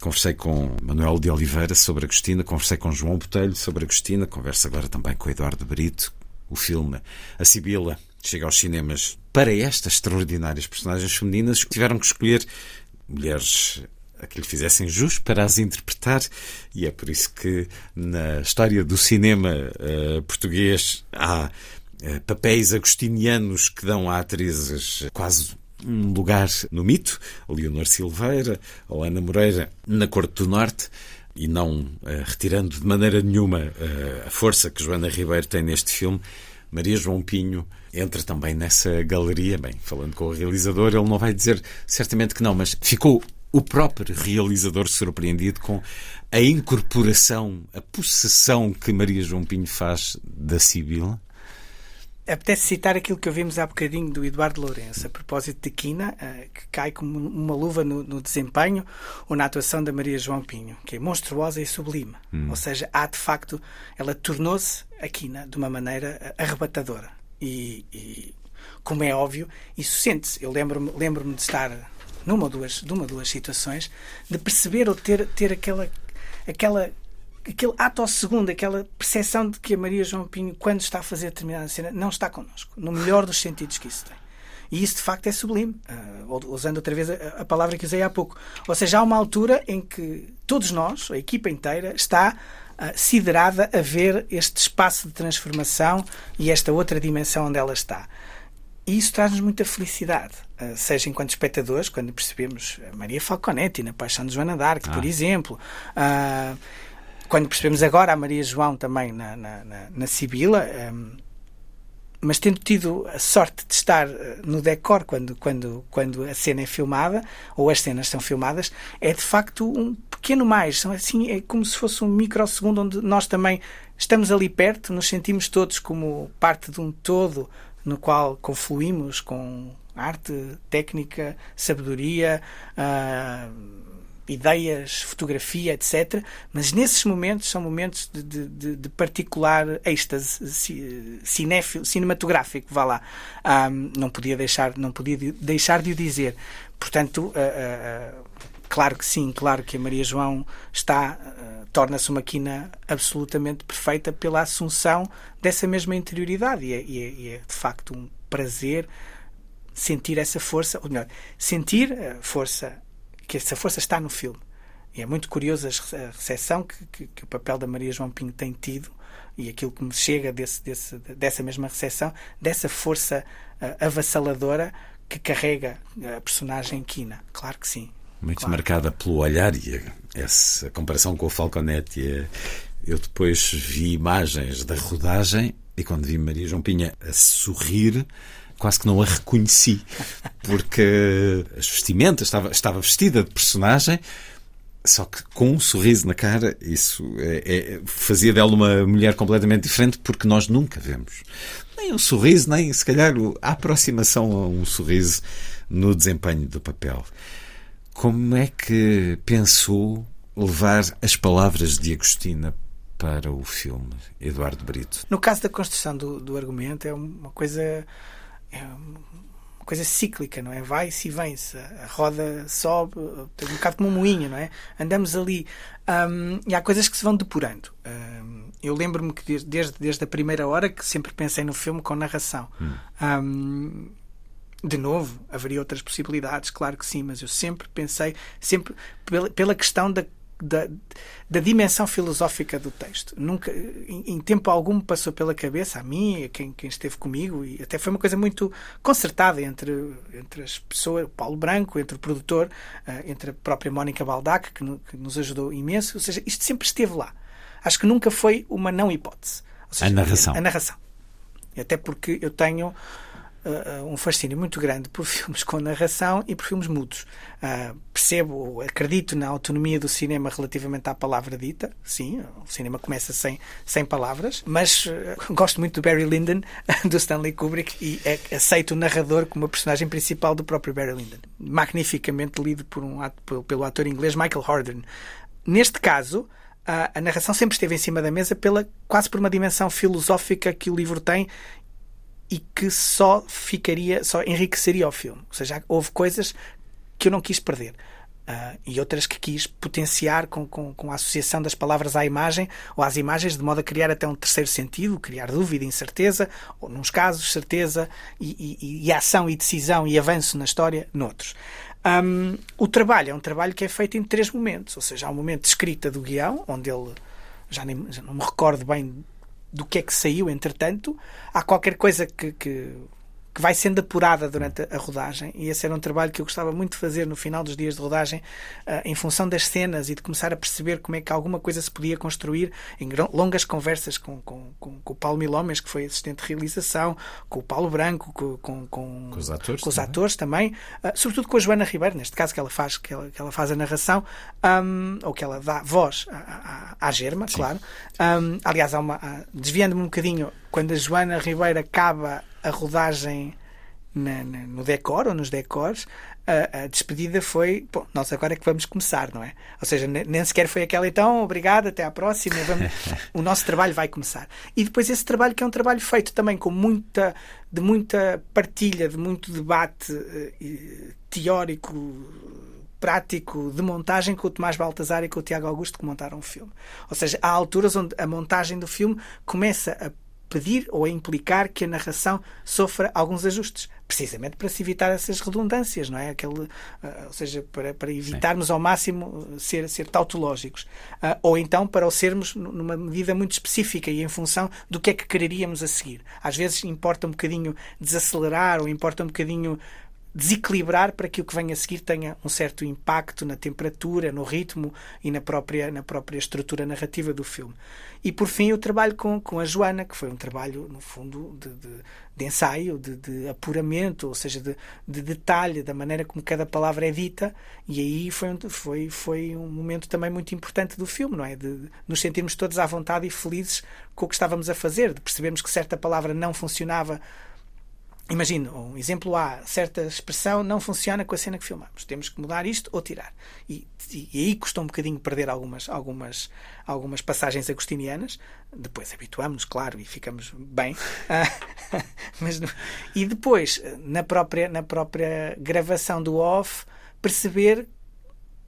Conversei com Manuel de Oliveira sobre Agostina, conversei com João Botelho sobre Agostina, converso agora também com Eduardo Brito, o filme A Sibila chega aos cinemas para estas extraordinárias personagens femininas, tiveram que escolher mulheres a que lhe fizessem jus para as interpretar, e é por isso que na história do cinema uh, português há uh, papéis agostinianos que dão a atrizes quase um lugar no mito, Leonor Silveira ou Ana Moreira na Corte do Norte, e não uh, retirando de maneira nenhuma a força que Joana Ribeiro tem neste filme, Maria João Pinho entra também nessa galeria. Bem, falando com o realizador, ele não vai dizer certamente que não, mas ficou o próprio realizador surpreendido com a incorporação, a possessão que Maria João Pinho faz da Sibila? Apetece citar aquilo que ouvimos há bocadinho do Eduardo Lourenço, a propósito de Quina, eh, que cai como uma luva no, no desempenho ou na atuação da Maria João Pinho, que é monstruosa e sublime. Hum. Ou seja, há de facto, ela tornou-se a Quina de uma maneira eh, arrebatadora. E, e como é óbvio, isso sente-se. Eu lembro-me lembro de estar numa ou duas, de uma ou duas situações, de perceber ou ter, ter aquela, aquela, aquele ato ao segundo, aquela percepção de que a Maria João Pinho, quando está a fazer determinada cena, não está connosco, no melhor dos sentidos que isso tem. E isso de facto é sublime, uh, usando outra vez a, a, palavra que usei há pouco. Ou seja, há uma altura em que todos nós, a equipa inteira, está uh, siderada a ver este espaço de transformação e esta outra dimensão onde ela está. E isso traz-nos muita felicidade, eh, seja enquanto espectadores, quando percebemos Maria Falconetti na Paixão de Joana d'Arc, ah. por exemplo, uh, quando percebemos agora a Maria João também na, na, na, na Sibila, um, eh, mas tendo tido a sorte de estar no decor quando, quando, quando a cena é filmada, ou as cenas são filmadas, é de facto um pequeno mais. São assim, é como se fosse um microsegundo onde nós também estamos ali perto, nos sentimos todos como parte de um todo no qual confluímos com arte, técnica, sabedoria, uh, ideias, fotografia, etc. Mas nesses momentos são momentos de, de, de particular êxtase cinéfilo, cinematográfico, vá lá. Um, não podia deixar, não podia deixar de o dizer. Portanto, uh, uh, claro que sim, claro que a Maria João está torna-se uma quina absolutamente perfeita pela assunção dessa mesma interioridade. E é, e é, e é de facto um prazer sentir essa força, ou melhor, sentir a força, que essa força está no filme. E é muito curioso a recepção que, que, que, o papel da Maria João Pinho tem tido e aquilo que me chega desse, desse, dessa mesma recepção, dessa força uh, avassaladora que carrega a personagem Quina. Claro que sim. Muito claro. marcada pelo olhar e essa comparação com o Falconetti. Eu depois vi imagens da rodagem e quando vi Maria João Pinha a sorrir, quase que não a reconheci, porque as vestimentas, estava, estava vestida de personagem, só que com um sorriso na cara, isso é, é, fazia dela uma mulher completamente diferente, porque nós nunca vemos nem um sorriso, nem se calhar a aproximação a um sorriso no desempenho do papel. Como é que pensou levar as palavras de Agostina para o filme, Eduardo Brito? No caso da construção do, do argumento, é uma coisa. É uma coisa cíclica, não é? Vai-se e vem-se. A roda sobe, um bocado como um moinho, não é? Andamos ali. Um, e há coisas que se vão depurando. Um, eu lembro-me que desde, desde a primeira hora que sempre pensei no filme com narração. Hum. Um, de novo, haveria outras possibilidades, claro que sim, mas eu sempre pensei, sempre pela, pela questão da, da, da, dimensão filosófica do texto. Nunca, em, em, tempo algum, passou pela cabeça, a mim, a quem, quem esteve comigo, e até foi uma coisa muito concertada entre, entre as pessoas, o Paulo Branco, entre o produtor, uh, entre a própria Mónica Baldac, que, no, que, nos ajudou imenso. Ou seja, isto sempre esteve lá. Acho que nunca foi uma não hipótese. Seja, a narração. A, a narração. Até porque eu tenho uh, um fascínio muito grande por filmes com narração e por filmes mudos. Uh, percebo, acredito na autonomia do cinema relativamente à palavra dita. Sim, o cinema começa sem, sem palavras, mas uh, gosto muito do Barry Lyndon, do Stanley Kubrick, e é, aceito o narrador como a personagem principal do próprio Barry Lyndon. Magnificamente lido por um, pelo ator inglês Michael Hordern. Neste caso, a narração sempre esteve em cima da mesa pela quase por uma dimensão filosófica que o livro tem e que só ficaria, só enriqueceria o filme. Ou seja, houve coisas que eu não quis perder. Uh, e outras que quis potenciar com, com, com, a associação das palavras à imagem ou às imagens, de modo a criar até um terceiro sentido, criar dúvida, incerteza, ou, nos casos, certeza e, e, e ação e decisão e avanço na história, noutros. Um, o trabalho é um trabalho que é feito em três momentos, ou seja, há um momento de escrita do guião, onde ele, já, nem, já não me recordo bem do que é que saiu, entretanto, há qualquer coisa que, que que vai sendo apurada durante a rodagem. E esse era um trabalho que eu gostava muito de fazer no final dos dias de rodagem, uh, em função das cenas e de começar a perceber como é que alguma coisa se podia construir em longas conversas com, com, com, com o Paulo Milomes, que foi assistente de realização, com o Paulo Branco, com, com, os atores, com os também, atores também uh, sobretudo com a Joana Ribeiro, neste caso que ela faz, que ela, que ela faz a narração, um, ou que ela dá voz à, à, à Germa, Sim. claro. Um, aliás, há uma, desviando-me um bocadinho, quando a Joana Ribeiro acaba a rodagem na, na, no decor ou nos decors, a, a, despedida foi, bom, nós agora é que vamos começar, não é? Ou seja, nem sequer foi aquela então, obrigado, até à próxima, vamos, o nosso trabalho vai começar. E depois esse trabalho que é um trabalho feito também com muita, de muita partilha, de muito debate uh, teórico, prático de montagem com o Tomás Baltazar e com o Tiago Augusto que montaram o filme. Ou seja, há alturas onde a montagem do filme começa a pedir ou a implicar que a narração sofra alguns ajustes, precisamente para se evitar essas redundâncias, não é? Aquele, uh, ou seja, para, para evitarmos Sim. ao máximo ser, ser tautológicos. Uh, ou então para o sermos numa medida muito específica e em função do que é que quereríamos a seguir. Às vezes importa um bocadinho desacelerar ou importa um bocadinho desequilibrar para que o que vem a seguir tenha um certo impacto na temperatura, no ritmo e na própria, na própria estrutura narrativa do filme. E por fim o trabalho com, com a Joana, que foi um trabalho, no fundo, de, de, de ensaio, de, de, apuramento, ou seja, de, de, detalhe da maneira como cada palavra é dita, e aí foi, foi, foi um momento também muito importante do filme, não é? De, nos sentirmos todos à vontade e felizes com o que estávamos a fazer, de percebermos que certa palavra não funcionava Imagino, um exemplo A, certa expressão não funciona com a cena que filmamos. Temos que mudar isto ou tirar. E, e, e aí custa um bocadinho perder algumas, algumas, algumas passagens agostinianas. Depois habituamos-nos, claro, e ficamos bem. Mas, e depois, na própria, na própria gravação do off, perceber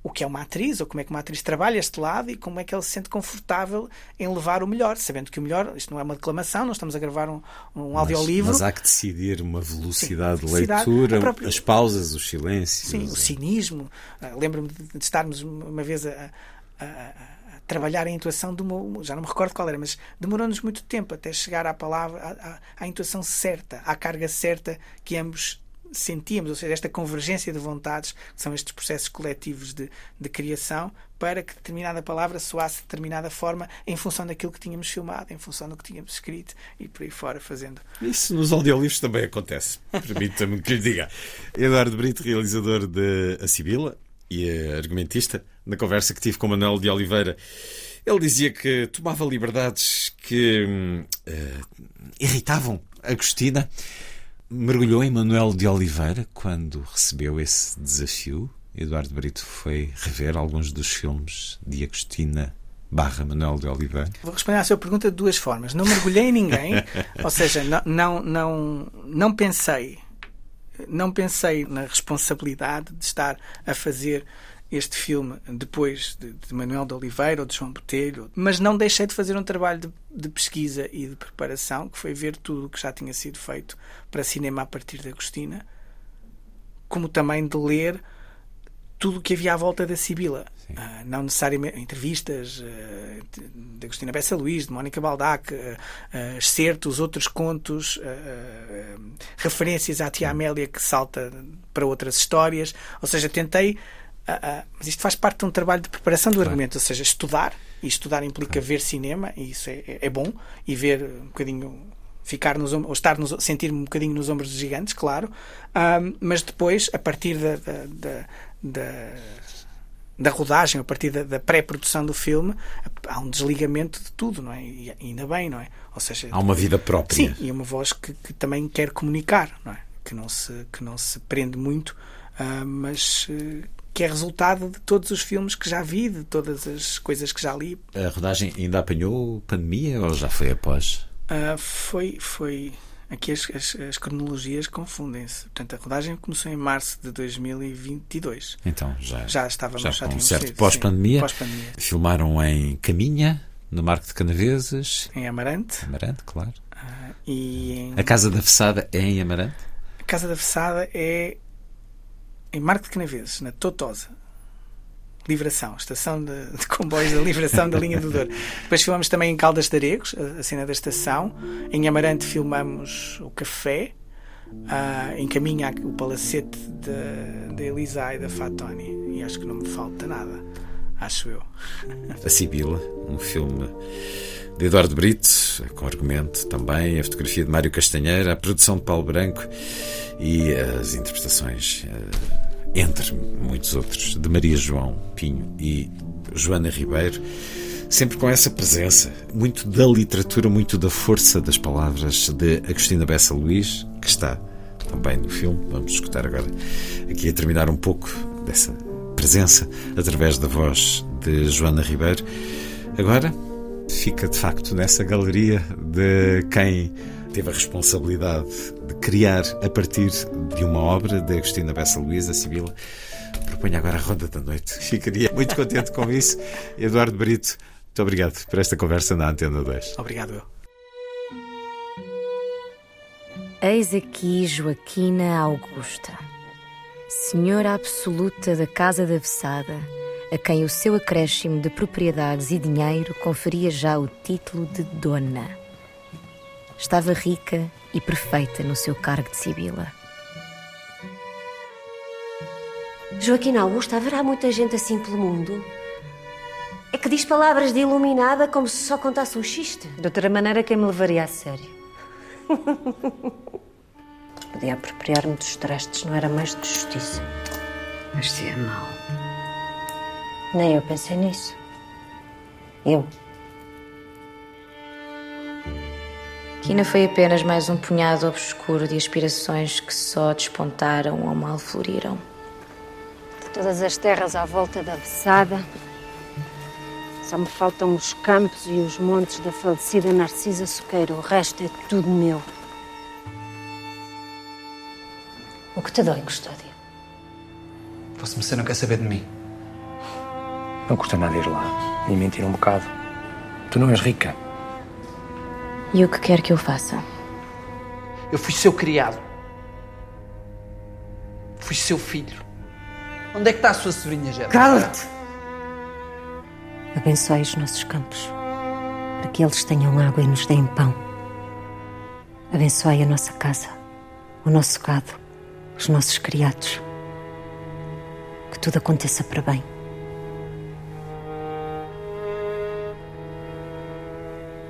o que é uma atriz, ou como é que uma atriz trabalha este lado e como é que ela se sente confortável em levar o melhor, sabendo que o melhor, isto não é uma declamação, nós estamos a gravar um, um mas, audiolivro. Mas há que decidir uma velocidade Sim, de leitura, própria... as pausas, os silêncios. Sim, o cinismo. Uh, Lembro-me de estarmos uma vez a, a, a trabalhar a intuação de uma, já não me recordo qual era, mas demorou-nos muito tempo até chegar à palavra, à, à, à intuação certa, à carga certa que ambos sentíamos, ou seja, esta convergência de vontades, que são estes processos coletivos de, de criação, para que determinada palavra soasse de determinada forma em função daquilo que tínhamos filmado, em função do que tínhamos escrito e por aí fora fazendo. Isso nos audiolivros também acontece, permita-me que lhe diga. Eduardo Brito, realizador de A Sibila e argumentista, na conversa que tive com Manuel de Oliveira, ele dizia que tomava liberdades que uh, irritavam Agostina mergulhou em Manuel de Oliveira quando recebeu esse desafio. Eduardo Brito foi rever alguns dos filmes de Agostina barra Manuel de Oliveira? Vou responder à sua pergunta de duas formas. Não mergulhei em ninguém, ou seja, não, não, não, não pensei não pensei na responsabilidade de estar a fazer este filme depois de, de, Manuel de Oliveira ou de João Botelho, mas não deixei de fazer um trabalho de, de, pesquisa e de preparação, que foi ver tudo o que já tinha sido feito para cinema a partir de Agostina, como também de ler tudo o que havia à volta da Sibila. Uh, não necessariamente entrevistas uh, de Agostina Bessa Luís, de Mónica Baldac, uh, uh, excertos, outros contos, referências à tia Amélia que salta para outras histórias. Ou seja, tentei Uh, uh, mas isto faz parte de um trabalho de preparação do claro. argumento, ou seja, estudar, e estudar implica claro. ver cinema, e isso é, é, bom, e ver um bocadinho, ficar nos ou estar nos, sentir um bocadinho nos ombros dos gigantes, claro, uh, mas depois, a partir da, da, da, da da rodagem, a partir da, da pré-produção do filme, há um desligamento de tudo, não é? E ainda bem, não é? Ou seja, há uma vida própria. Sim, e uma voz que, que também quer comunicar, não é? Que não se, que não se prende muito, mas uh, que é resultado de todos os filmes que já vi, de todas as coisas que já li. A rodagem ainda apanhou pandemia ou já foi após? Uh, foi, foi Aqui as, as, as cronologias confundem-se. Portanto, a rodagem começou em março de 2022. Então, já, já estávamos já, já com um certo pós-pandemia. pós-pandemia. Filmaram em Caminha, no Marco de Canaveses. Em Amarante. Amarante, claro. e em... A Casa da Fessada é em Amarante? A Casa da Fessada é em Marco de Canaveses, na Totosa. Livração, estação de, de comboios da Livração da linha do Douro. Depois filmamos também em Caldas de Aregos, a, a cena da estação. Em Amarante filmamos o café. Ah, em caminho o palacete da Elisa e da Fatoni. E acho que não me falta nada. Acho eu. A Sibila, um filme de Eduardo Brito, com argumento também, a fotografia de Mário Castanheira, a produção de Paulo Branco e as interpretações, eh, entre muitos outros, de Maria João Pinho e Joana Ribeiro, sempre com essa presença, muito da literatura, muito da força das palavras de Agostina Bessa Luís, que está também no filme. Vamos escutar agora aqui a terminar um pouco dessa presença através da voz de Joana Ribeiro. Agora fica de facto nessa galeria de quem teve a responsabilidade de criar a partir de uma obra de Agostina Bessa Luís, a Sibila. Proponho agora a Ronda da Noite. Ficaria muito contente com isso. Eduardo Brito, muito obrigado por esta conversa na Antena 2. Obrigado eu. Eis aqui Joaquina Augusta, senhora absoluta da Casa da Vessada, a quem o seu acréscimo de propriedades e dinheiro conferia já o título de dona. Estava rica e perfeita no seu cargo de Sibila. Joaquina Augusta, haverá muita gente assim pelo mundo? É que diz palavras de iluminada como se só contasse um xiste. De outra maneira, quem me levaria a sério? Podia apropriar-me dos trastes, não era mais de justiça. Mas se é mau. Nem eu pensei nisso. Eu. Quina foi apenas mais um punhado obscuro de aspirações que só despontaram ou mal floriram. De todas as terras à volta da Vessada, só me faltam os campos e os montes da falecida Narcisa Soqueira. O resto é tudo meu. O que te dói, Custódia? Vossa Mercê não quer saber de mim. Não custa nada ir lá e mentir um bocado. Tu não és rica. E o que quer que eu faça? Eu fui seu criado. Fui seu filho. Onde é que está a sua sobrinha, Gera? Cala-te! Abençoe os nossos campos, para que eles tenham água e nos deem pão. Abençoe a nossa casa, o nosso gado, os nossos criados. Que tudo aconteça para bem.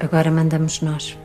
Agora mandamos nós.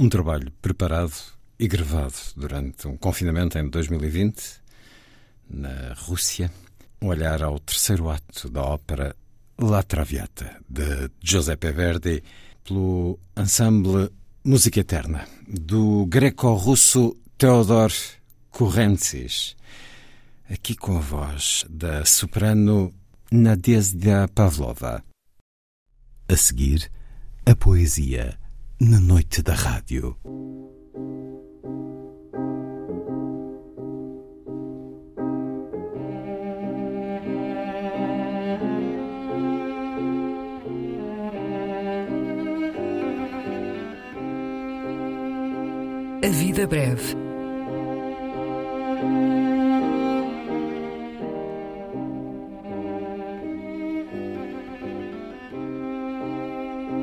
Um trabalho preparado e gravado durante um confinamento em 2020, na Rússia. Um olhar ao terceiro ato da ópera La Traviata, de Giuseppe Verdi, pelo ensemble Música Eterna, do greco-russo Theodor Kurentsis, aqui com a voz da soprano Nadezhda Pavlova. A seguir, a poesia na noite da rádio. A vida breve.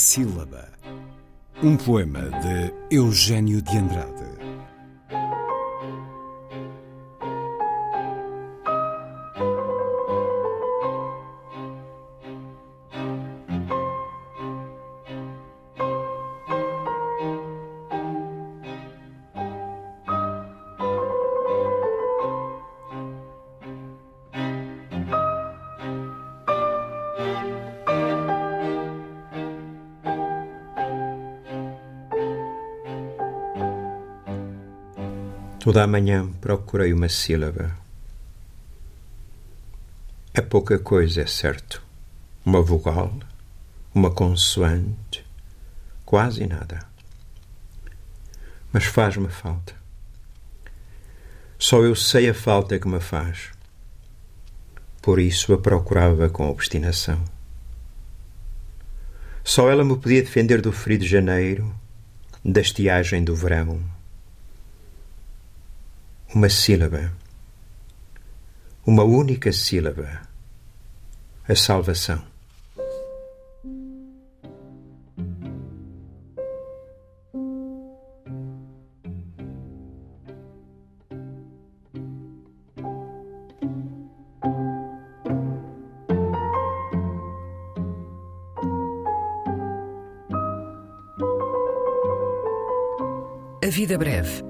Sílaba. Um poema de Eugênio de Andrade. Toda a manhã procurei uma sílaba. É pouca coisa, é certo. Uma vogal, uma consoante, quase nada. Mas faz-me falta. Só eu sei a falta que me faz. Por isso a procurava com obstinação. Só ela me podia defender do frio de janeiro, da estiagem do verão uma sílaba, uma única sílaba, a salvação. A Vida Breve.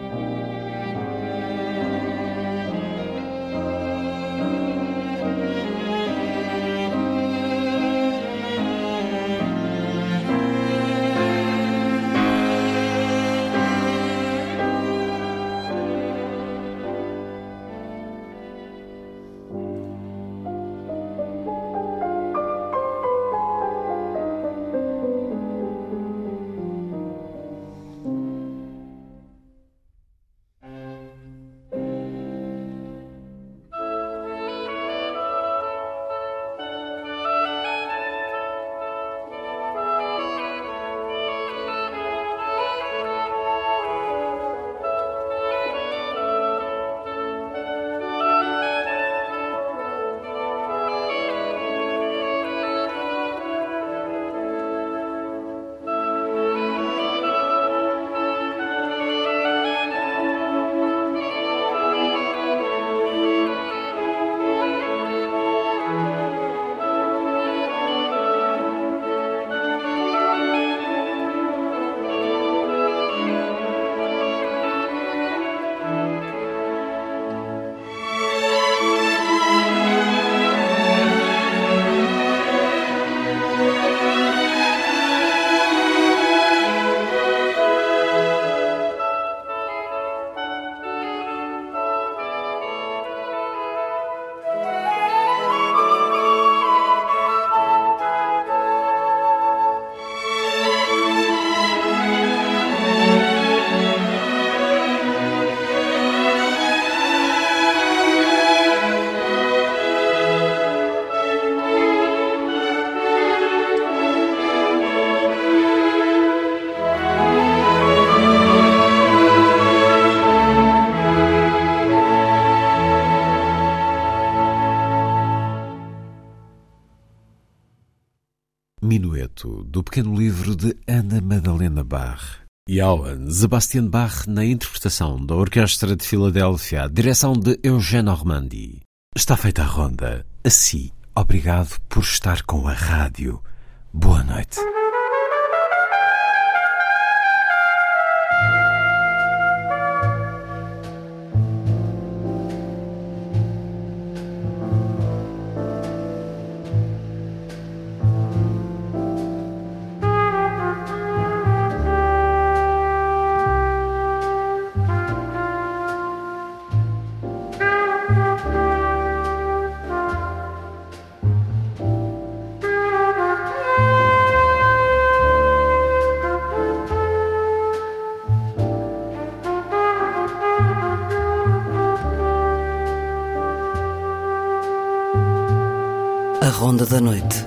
Johann Sebastian Bach na interpretação da Orquestra de Filadélfia, direção de Eugène Ormandy. Está feita a ronda. Assim, obrigado por estar com a rádio. Boa noite. Da Noite.